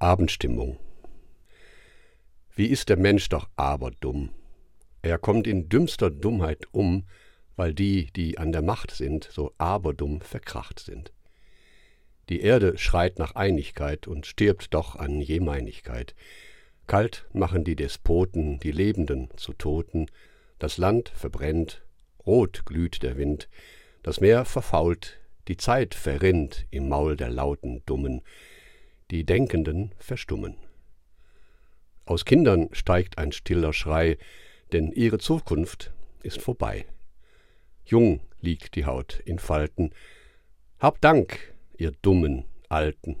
Abendstimmung. Wie ist der Mensch doch aber dumm. Er kommt in dümmster Dummheit um, weil die, die an der Macht sind, so aberdumm verkracht sind. Die Erde schreit nach Einigkeit und stirbt doch an Jemeinigkeit. Kalt machen die Despoten die Lebenden zu Toten, das Land verbrennt, rot glüht der Wind, das Meer verfault, die Zeit verrinnt im Maul der lauten Dummen, die Denkenden verstummen. Aus Kindern steigt ein stiller Schrei, denn ihre Zukunft ist vorbei. Jung liegt die Haut in Falten. Hab Dank, ihr dummen Alten.